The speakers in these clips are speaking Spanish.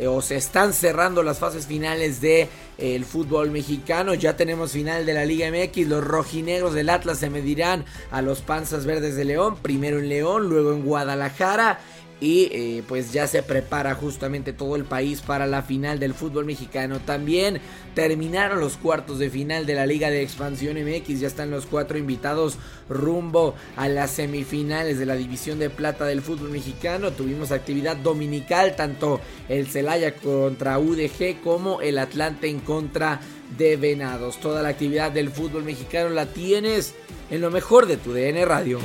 eh, o se están cerrando las fases finales de eh, fútbol mexicano. Ya tenemos final de la Liga MX. Los rojinegros del Atlas se medirán a los Panzas Verdes de León. Primero en León, luego en Guadalajara y eh, pues ya se prepara justamente todo el país para la final del fútbol mexicano. También terminaron los cuartos de final de la Liga de Expansión MX, ya están los cuatro invitados rumbo a las semifinales de la División de Plata del fútbol mexicano. Tuvimos actividad dominical, tanto el Celaya contra UDG como el Atlante en contra de Venados. Toda la actividad del fútbol mexicano la tienes en lo mejor de tu DN Radio.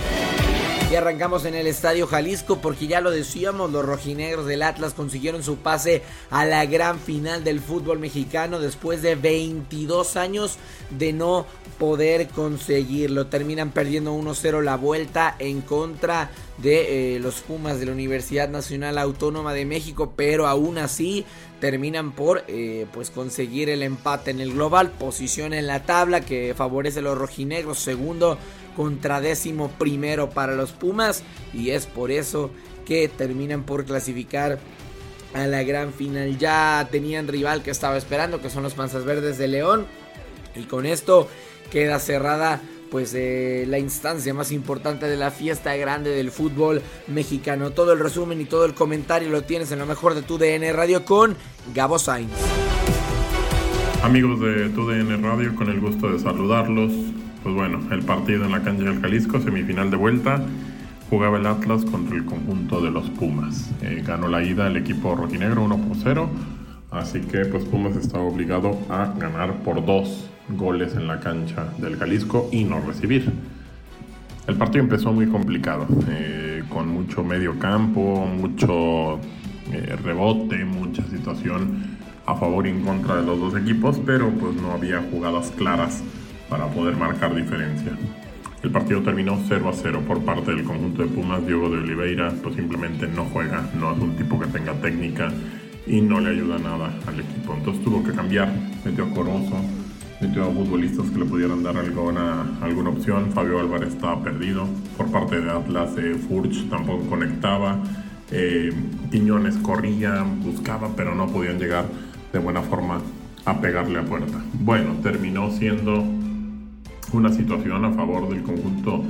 Y arrancamos en el Estadio Jalisco porque ya lo decíamos, los rojinegros del Atlas consiguieron su pase a la gran final del fútbol mexicano después de 22 años de no poder conseguirlo. Terminan perdiendo 1-0 la vuelta en contra de eh, los Pumas de la Universidad Nacional Autónoma de México, pero aún así terminan por eh, pues conseguir el empate en el global, posición en la tabla que favorece a los rojinegros, segundo contra décimo primero para los Pumas y es por eso que terminan por clasificar a la gran final. Ya tenían rival que estaba esperando, que son los Panzas Verdes de León. Y con esto queda cerrada pues eh, la instancia más importante de la fiesta grande del fútbol mexicano. Todo el resumen y todo el comentario lo tienes en lo mejor de tu DN Radio con Gabo Sainz. Amigos de tu DN Radio, con el gusto de saludarlos. Pues bueno, el partido en la cancha del Jalisco, semifinal de vuelta. Jugaba el Atlas contra el conjunto de los Pumas. Eh, ganó la ida el equipo rojinegro 1 por 0. Así que pues Pumas estaba obligado a ganar por dos goles en la cancha del Jalisco y no recibir. El partido empezó muy complicado, eh, con mucho medio campo, mucho eh, rebote, mucha situación a favor y en contra de los dos equipos, pero pues no había jugadas claras para poder marcar diferencia. El partido terminó 0 a 0 por parte del conjunto de Pumas. Diego de Oliveira pues simplemente no juega, no es un tipo que tenga técnica y no le ayuda nada al equipo. Entonces tuvo que cambiar, metió a Corozo, metió a futbolistas que le pudieran dar alguna, alguna opción. Fabio Álvarez estaba perdido. Por parte de Atlas, eh, Furch tampoco conectaba. Eh, Quiñones corría, buscaba, pero no podían llegar de buena forma a pegarle a puerta. Bueno, terminó siendo una situación a favor del conjunto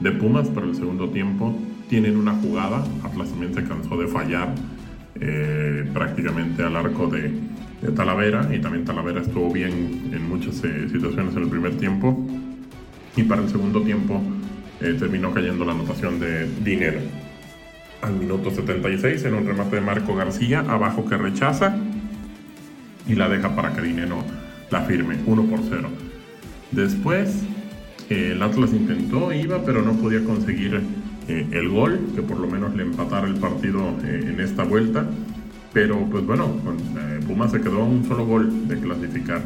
de Pumas, pero el segundo tiempo tienen una jugada, Atlas también se cansó de fallar eh, prácticamente al arco de, Talavera y también Talavera estuvo bien en muchas eh, situaciones en el primer tiempo y para el segundo tiempo eh, terminó cayendo la anotación de Dinero. Al minuto 76 en un remate de Marco García, abajo que rechaza y la deja para que Dinero la firme, 1 por 0. Después el Atlas intentó, iba, pero no podía conseguir eh, el gol, que por lo menos le empatara el partido eh, en esta vuelta. Pero pues bueno, con, eh, se quedó un solo gol de clasificar.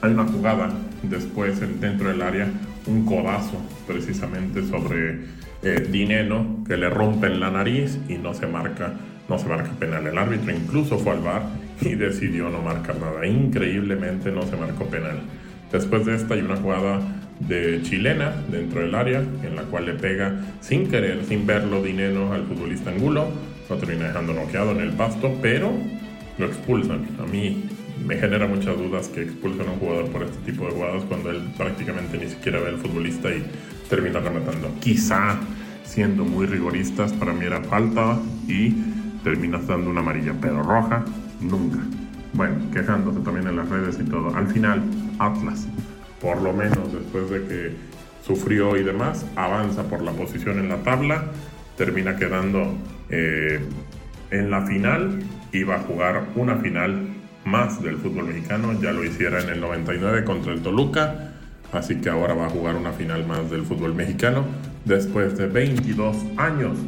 Hay una jugada después dentro del área, un codazo precisamente sobre Dineno que le rompe la nariz y no se marca, no se marca penal. El árbitro incluso fue al bar y decidió no marcar nada. Increíblemente no se marcó penal. Después de esta hay una jugada de chilena dentro del área, en la cual le pega sin querer, sin verlo, dinero al futbolista Angulo. Lo termina dejando noqueado en el pasto, pero lo expulsan. A mí me genera muchas dudas que expulsan a un jugador por este tipo de jugadas cuando él prácticamente ni siquiera ve al futbolista y termina rematando. Quizá siendo muy rigoristas, para mí era falta y terminas dando una amarilla, pero roja nunca. Bueno, quejándose también en las redes y todo. Al final, Atlas por lo menos después de que sufrió y demás, avanza por la posición en la tabla, termina quedando eh, en la final y va a jugar una final más del fútbol mexicano, ya lo hiciera en el 99 contra el Toluca, así que ahora va a jugar una final más del fútbol mexicano después de 22 años.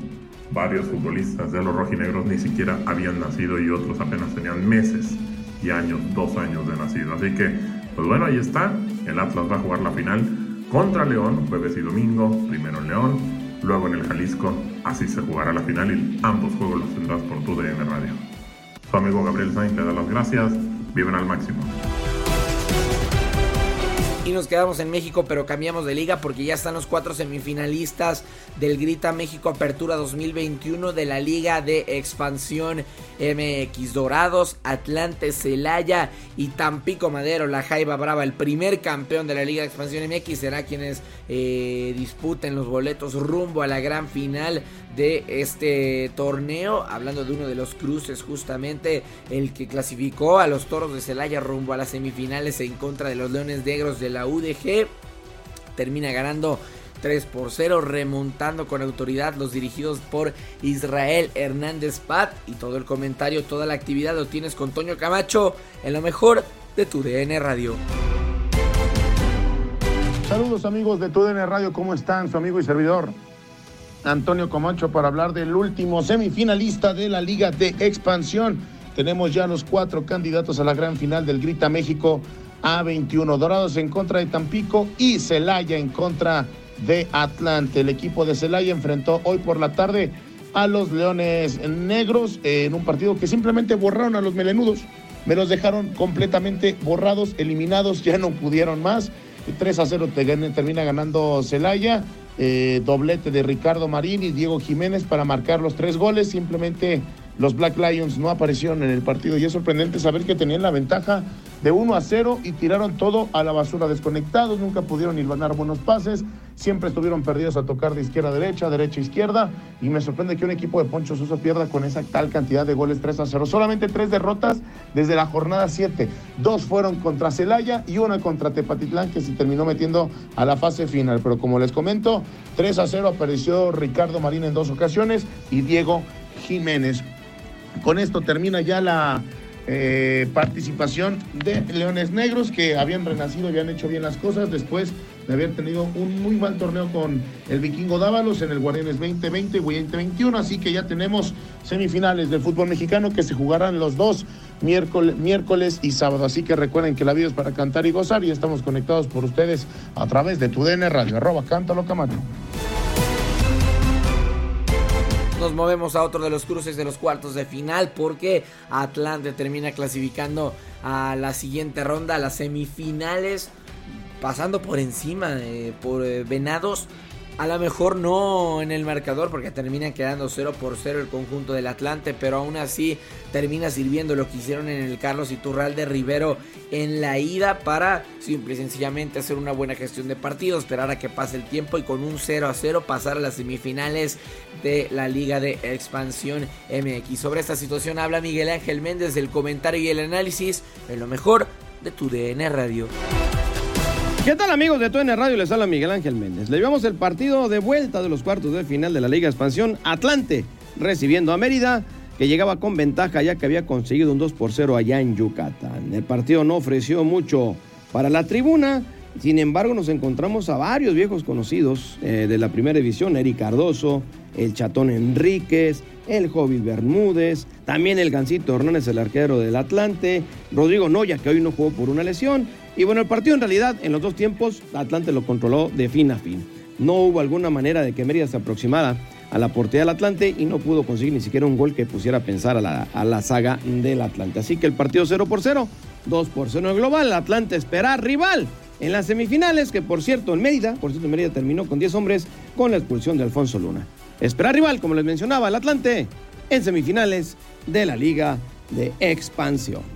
Varios futbolistas de los rojinegros ni siquiera habían nacido y otros apenas tenían meses y años, dos años de nacido. Así que, pues bueno, ahí está. El Atlas va a jugar la final contra León, jueves y domingo, primero en León, luego en el Jalisco, así se jugará la final y ambos juegos los tendrás por tu DN Radio. Su amigo Gabriel Sainz le da las gracias, viven al máximo. Y nos quedamos en México, pero cambiamos de liga porque ya están los cuatro semifinalistas del Grita México Apertura 2021 de la Liga de Expansión MX Dorados, Atlante, Celaya y Tampico Madero, la Jaiba Brava, el primer campeón de la Liga de Expansión MX, será quienes eh, disputen los boletos rumbo a la gran final de este torneo. Hablando de uno de los cruces, justamente el que clasificó a los toros de Celaya rumbo a las semifinales en contra de los Leones Negros de la UDG. Termina ganando 3 por 0, remontando con autoridad los dirigidos por Israel Hernández Pat. Y todo el comentario, toda la actividad lo tienes con Toño Camacho en lo mejor de tu DN Radio. Saludos amigos de tu DN Radio, ¿cómo están? Su amigo y servidor Antonio Comancho para hablar del último semifinalista de la Liga de Expansión. Tenemos ya los cuatro candidatos a la gran final del Grita México A21. Dorados en contra de Tampico y Celaya en contra de Atlante. El equipo de Celaya enfrentó hoy por la tarde a los Leones Negros en un partido que simplemente borraron a los melenudos. Me los dejaron completamente borrados, eliminados, ya no pudieron más. 3 a 0 termina ganando Celaya. Eh, doblete de Ricardo Marín y Diego Jiménez para marcar los tres goles. Simplemente los Black Lions no aparecieron en el partido y es sorprendente saber que tenían la ventaja de 1 a 0 y tiraron todo a la basura desconectados, nunca pudieron ganar buenos pases, siempre estuvieron perdidos a tocar de izquierda a derecha, derecha a izquierda y me sorprende que un equipo de Poncho Sosa pierda con esa tal cantidad de goles 3 a 0. Solamente tres derrotas desde la jornada 7, dos fueron contra Celaya y una contra Tepatitlán que se terminó metiendo a la fase final, pero como les comento, 3 a 0 apareció Ricardo Marín en dos ocasiones y Diego Jiménez. Con esto termina ya la eh, participación de Leones Negros que habían renacido habían hecho bien las cosas después de haber tenido un muy mal torneo con el Vikingo Dávalos en el Guardianes 2020 y 2021. Así que ya tenemos semifinales del fútbol mexicano que se jugarán los dos miércoles, miércoles y sábado. Así que recuerden que la vida es para cantar y gozar y estamos conectados por ustedes a través de tu DN Radio, arroba cántalo camate. Nos movemos a otro de los cruces de los cuartos de final porque Atlante termina clasificando a la siguiente ronda, a las semifinales, pasando por encima por eh, Venados A lo mejor no en el marcador porque termina quedando 0 por 0 el conjunto del Atlante, pero aún así termina sirviendo lo que hicieron en el Carlos Iturral de Rivero en la ida para simple y sencillamente hacer una buena gestión de partido, esperar a que pase el tiempo y con un 0 a 0 pasar a las semifinales de la Liga de Expansión MX. Sobre esta situación habla Miguel Ángel Méndez del comentario y el análisis en lo mejor de tu DN Radio. ¿Qué tal amigos de TUN Radio? Les habla Miguel Ángel Méndez. Le llevamos el partido de vuelta de los cuartos de final de la Liga Expansión. Atlante recibiendo a Mérida, que llegaba con ventaja ya que había conseguido un 2 por 0 allá en Yucatán. El partido no ofreció mucho para la tribuna. Sin embargo, nos encontramos a varios viejos conocidos eh, de la primera división, Eric Cardoso, el Chatón Enríquez, el Jovis Bermúdez, también el Gancito Hernández, el arquero del Atlante, Rodrigo Noya, que hoy no jugó por una lesión, y bueno, el partido en realidad en los dos tiempos Atlante lo controló de fin a fin. No hubo alguna manera de que Mérida se aproximara a la portería del Atlante y no pudo conseguir ni siquiera un gol que pusiera a pensar a la, a la saga del Atlante. Así que el partido 0 por 0, 2 por 0 en global. Atlante espera rival en las semifinales, que por cierto en Mérida, por cierto en Mérida terminó con 10 hombres con la expulsión de Alfonso Luna. Espera rival, como les mencionaba, el Atlante en semifinales de la Liga de Expansión.